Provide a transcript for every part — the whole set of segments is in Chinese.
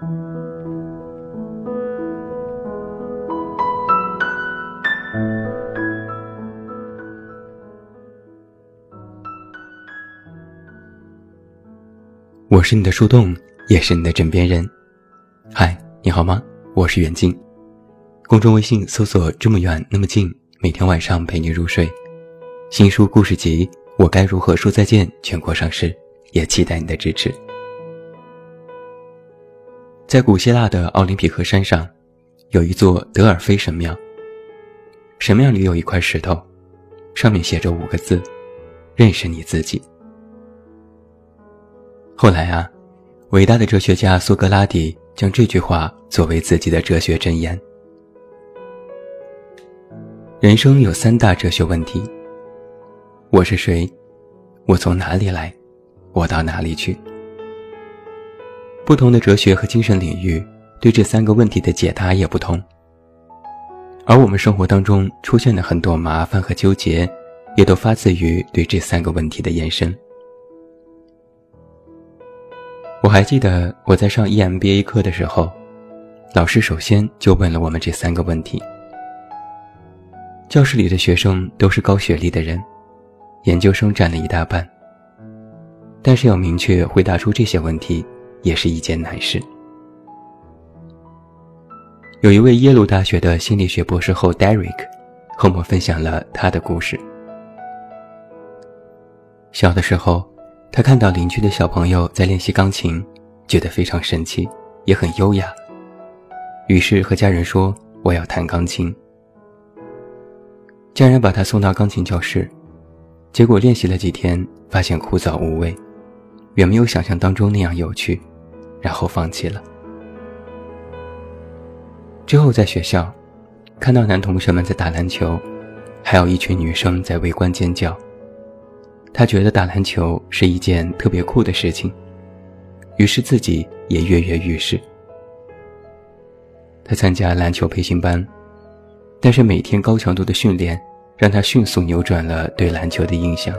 我是你的树洞，也是你的枕边人。嗨，你好吗？我是远近。公众微信搜索“这么远那么近”，每天晚上陪你入睡。新书故事集《我该如何说再见》全国上市，也期待你的支持。在古希腊的奥林匹克山上，有一座德尔菲神庙。神庙里有一块石头，上面写着五个字：“认识你自己。”后来啊，伟大的哲学家苏格拉底将这句话作为自己的哲学箴言。人生有三大哲学问题：我是谁？我从哪里来？我到哪里去？不同的哲学和精神领域对这三个问题的解答也不同。而我们生活当中出现的很多麻烦和纠结，也都发自于对这三个问题的延伸。我还记得我在上 EMBA 课的时候，老师首先就问了我们这三个问题。教室里的学生都是高学历的人，研究生占了一大半。但是要明确回答出这些问题，也是一件难事。有一位耶鲁大学的心理学博士后 Derek 和我分享了他的故事。小的时候。他看到邻居的小朋友在练习钢琴，觉得非常神奇，也很优雅。于是和家人说：“我要弹钢琴。”家人把他送到钢琴教室，结果练习了几天，发现枯燥无味，远没有想象当中那样有趣，然后放弃了。之后在学校，看到男同学们在打篮球，还有一群女生在围观尖叫。他觉得打篮球是一件特别酷的事情，于是自己也跃跃欲试。他参加篮球培训班，但是每天高强度的训练让他迅速扭转了对篮球的印象。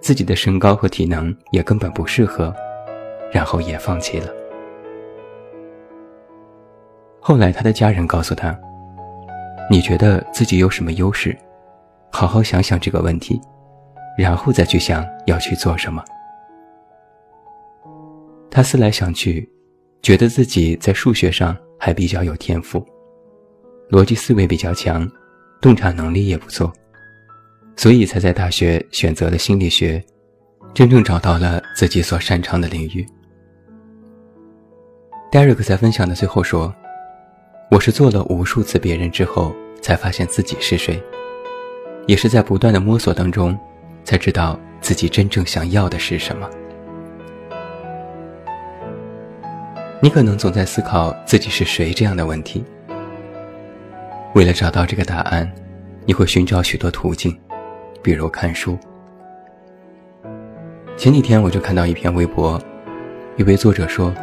自己的身高和体能也根本不适合，然后也放弃了。后来他的家人告诉他：“你觉得自己有什么优势？好好想想这个问题。”然后再去想要去做什么。他思来想去，觉得自己在数学上还比较有天赋，逻辑思维比较强，洞察能力也不错，所以才在大学选择了心理学，真正找到了自己所擅长的领域。Derek 在分享的最后说：“我是做了无数次别人之后，才发现自己是谁，也是在不断的摸索当中。”才知道自己真正想要的是什么。你可能总在思考自己是谁这样的问题。为了找到这个答案，你会寻找许多途径，比如看书。前几天我就看到一篇微博，一位作者说，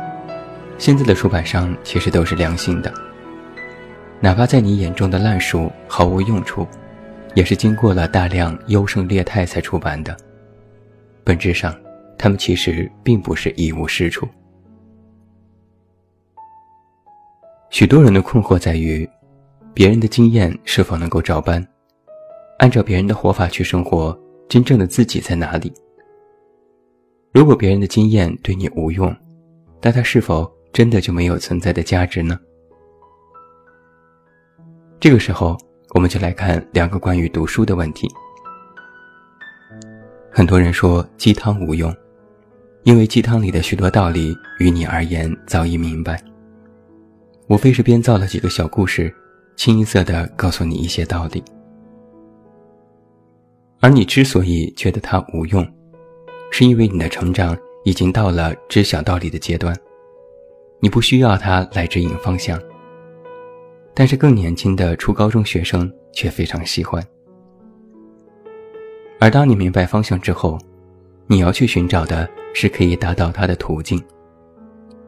现在的出版商其实都是良心的，哪怕在你眼中的烂书毫无用处。也是经过了大量优胜劣汰才出版的，本质上，他们其实并不是一无是处。许多人的困惑在于，别人的经验是否能够照搬？按照别人的活法去生活，真正的自己在哪里？如果别人的经验对你无用，那他是否真的就没有存在的价值呢？这个时候。我们就来看两个关于读书的问题。很多人说鸡汤无用，因为鸡汤里的许多道理于你而言早已明白。无非是编造了几个小故事，清一色的告诉你一些道理。而你之所以觉得它无用，是因为你的成长已经到了知晓道理的阶段，你不需要它来指引方向。但是更年轻的初高中学生却非常喜欢。而当你明白方向之后，你要去寻找的是可以达到它的途径。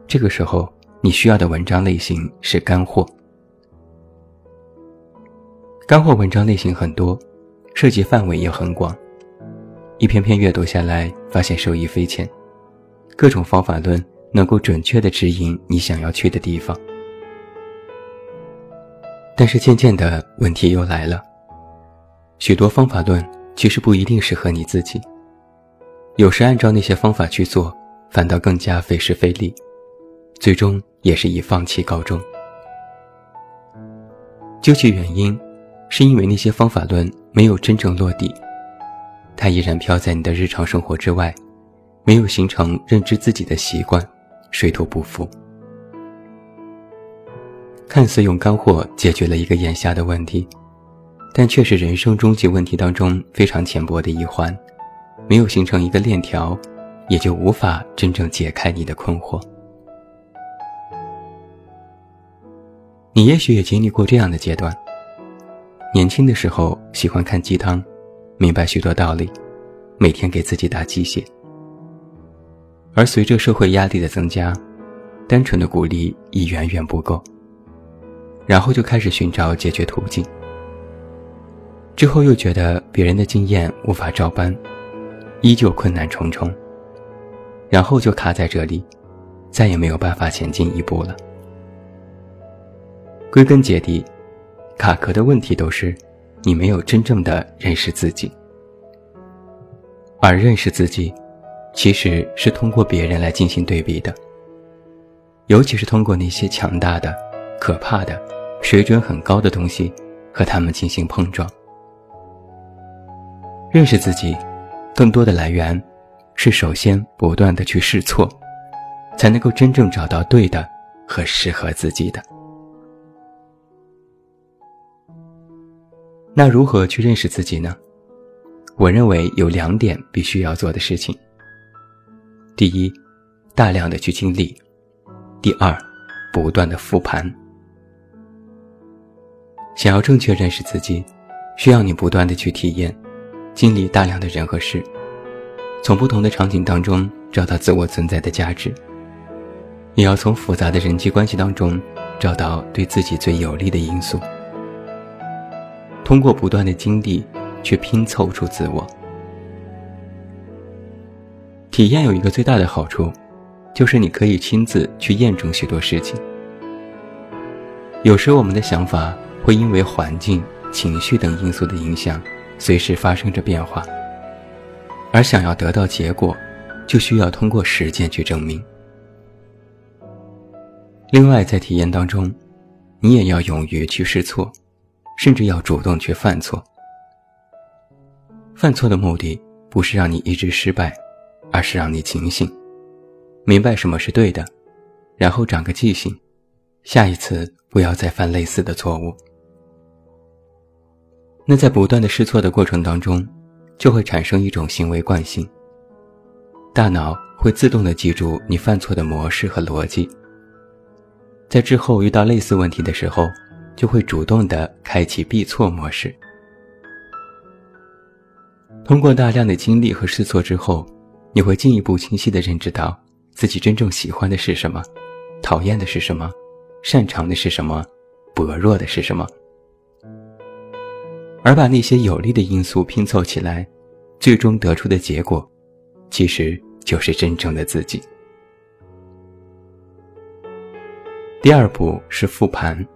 这个时候，你需要的文章类型是干货。干货文章类型很多，涉及范围也很广，一篇篇阅读下来，发现受益匪浅，各种方法论能够准确的指引你想要去的地方。但是渐渐的问题又来了，许多方法论其实不一定适合你自己，有时按照那些方法去做，反倒更加费时费力，最终也是以放弃告终。究其原因，是因为那些方法论没有真正落地，它依然飘在你的日常生活之外，没有形成认知自己的习惯，水土不服。看似用干货解决了一个眼下的问题，但却是人生终极问题当中非常浅薄的一环，没有形成一个链条，也就无法真正解开你的困惑。你也许也经历过这样的阶段：年轻的时候喜欢看鸡汤，明白许多道理，每天给自己打鸡血；而随着社会压力的增加，单纯的鼓励已远远不够。然后就开始寻找解决途径，之后又觉得别人的经验无法照搬，依旧困难重重。然后就卡在这里，再也没有办法前进一步了。归根结底，卡壳的问题都是你没有真正的认识自己，而认识自己，其实是通过别人来进行对比的，尤其是通过那些强大的、可怕的。水准很高的东西，和他们进行碰撞。认识自己，更多的来源是首先不断的去试错，才能够真正找到对的和适合自己的。那如何去认识自己呢？我认为有两点必须要做的事情。第一，大量的去经历；第二，不断的复盘。想要正确认识自己，需要你不断的去体验，经历大量的人和事，从不同的场景当中找到自我存在的价值，也要从复杂的人际关系当中找到对自己最有利的因素，通过不断的经历去拼凑出自我。体验有一个最大的好处，就是你可以亲自去验证许多事情。有时我们的想法。会因为环境、情绪等因素的影响，随时发生着变化。而想要得到结果，就需要通过实践去证明。另外，在体验当中，你也要勇于去试错，甚至要主动去犯错。犯错的目的不是让你一直失败，而是让你警醒，明白什么是对的，然后长个记性，下一次不要再犯类似的错误。那在不断的试错的过程当中，就会产生一种行为惯性。大脑会自动的记住你犯错的模式和逻辑，在之后遇到类似问题的时候，就会主动的开启避错模式。通过大量的经历和试错之后，你会进一步清晰的认知到自己真正喜欢的是什么，讨厌的是什么，擅长的是什么，薄弱的是什么。而把那些有利的因素拼凑起来，最终得出的结果，其实就是真正的自己。第二步是复盘，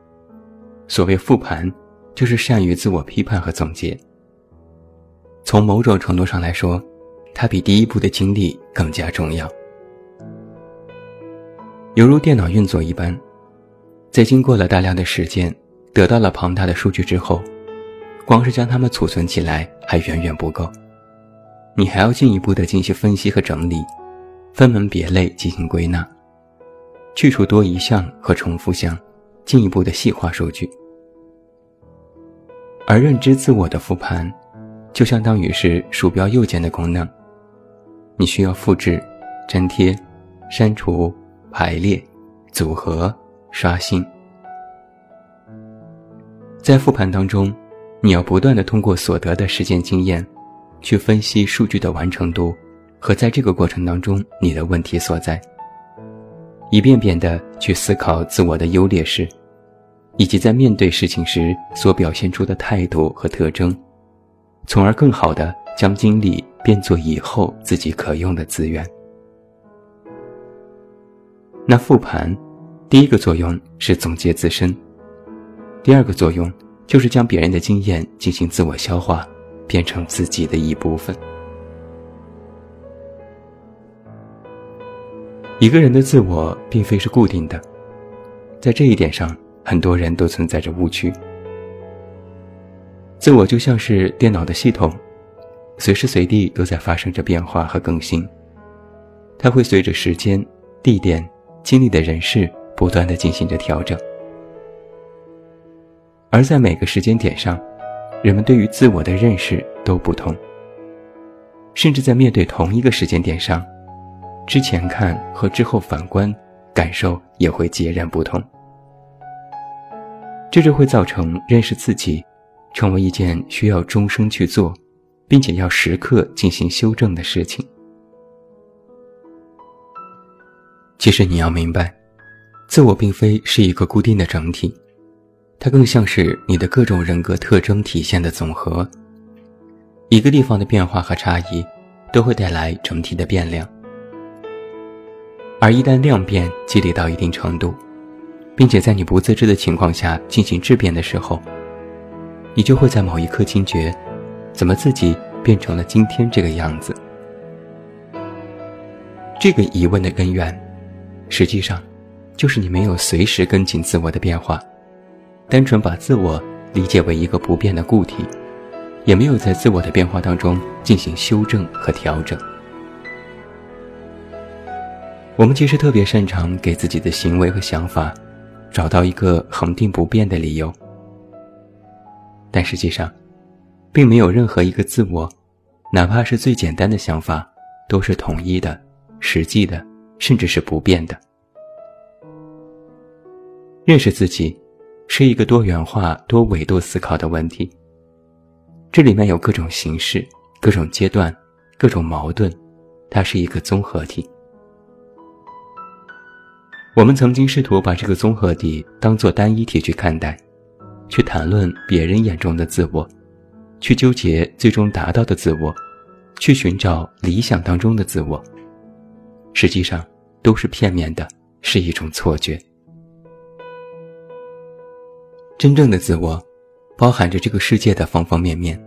所谓复盘，就是善于自我批判和总结。从某种程度上来说，它比第一步的经历更加重要。犹如电脑运作一般，在经过了大量的时间，得到了庞大的数据之后。光是将它们储存起来还远远不够，你还要进一步的进行分析和整理，分门别类进行归纳，去除多一项和重复项，进一步的细化数据。而认知自我的复盘，就相当于是鼠标右键的功能，你需要复制、粘贴、删除、排列、组合、刷新，在复盘当中。你要不断的通过所得的实践经验，去分析数据的完成度和在这个过程当中你的问题所在，一遍遍的去思考自我的优劣势，以及在面对事情时所表现出的态度和特征，从而更好的将精力变作以后自己可用的资源。那复盘，第一个作用是总结自身，第二个作用就是将别人的经验进行自我消化，变成自己的一部分。一个人的自我并非是固定的，在这一点上，很多人都存在着误区。自我就像是电脑的系统，随时随地都在发生着变化和更新，它会随着时间、地点、经历的人事不断的进行着调整。而在每个时间点上，人们对于自我的认识都不同，甚至在面对同一个时间点上。之前看和之后反观，感受也会截然不同。这就会造成认识自己，成为一件需要终生去做，并且要时刻进行修正的事情。其实你要明白，自我并非是一个固定的整体，它更像是你的各种人格特征体现的总和。一个地方的变化和差异，都会带来整体的变量。而一旦量变积累到一定程度，并且在你不自知的情况下进行质变的时候，你就会在某一刻惊觉，怎么自己变成了今天这个样子？这个疑问的根源，实际上，就是你没有随时跟紧自我的变化，单纯把自我理解为一个不变的固体，也没有在自我的变化当中进行修正和调整。我们其实特别擅长给自己的行为和想法找到一个恒定不变的理由，但实际上，并没有任何一个自我，哪怕是最简单的想法，都是统一的、实际的，甚至是不变的。认识自己，是一个多元化、多维度思考的问题。这里面有各种形式、各种阶段、各种矛盾，它是一个综合体。我们曾经试图把这个综合体当做单一体去看待，去谈论别人眼中的自我，去纠结最终达到的自我，去寻找理想当中的自我。实际上都是片面的，是一种错觉。真正的自我，包含着这个世界的方方面面，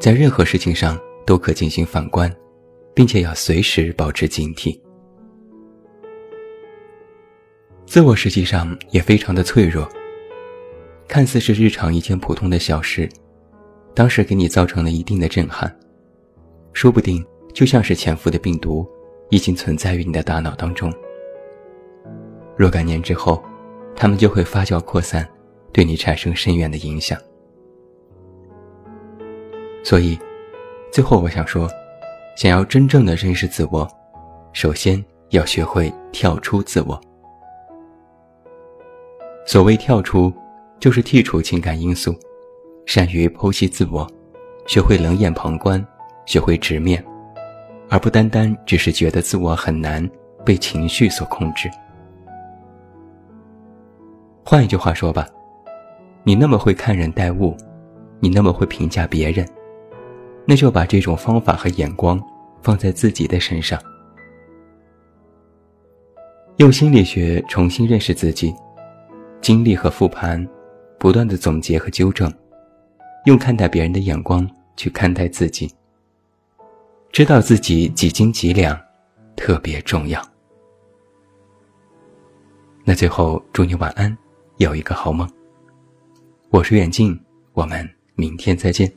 在任何事情上都可进行反观，并且要随时保持警惕。自我实际上也非常的脆弱。看似是日常一件普通的小事，当时给你造成了一定的震撼，说不定就像是潜伏的病毒，已经存在于你的大脑当中。若干年之后，他们就会发酵扩散，对你产生深远的影响。所以，最后我想说，想要真正的认识自我，首先要学会跳出自我。所谓跳出，就是剔除情感因素，善于剖析自我，学会冷眼旁观，学会直面，而不单单只是觉得自我很难被情绪所控制。换一句话说吧，你那么会看人待物，你那么会评价别人，那就把这种方法和眼光放在自己的身上，用心理学重新认识自己。经历和复盘，不断的总结和纠正，用看待别人的眼光去看待自己，知道自己几斤几两，特别重要。那最后祝你晚安，有一个好梦。我是远近，我们明天再见。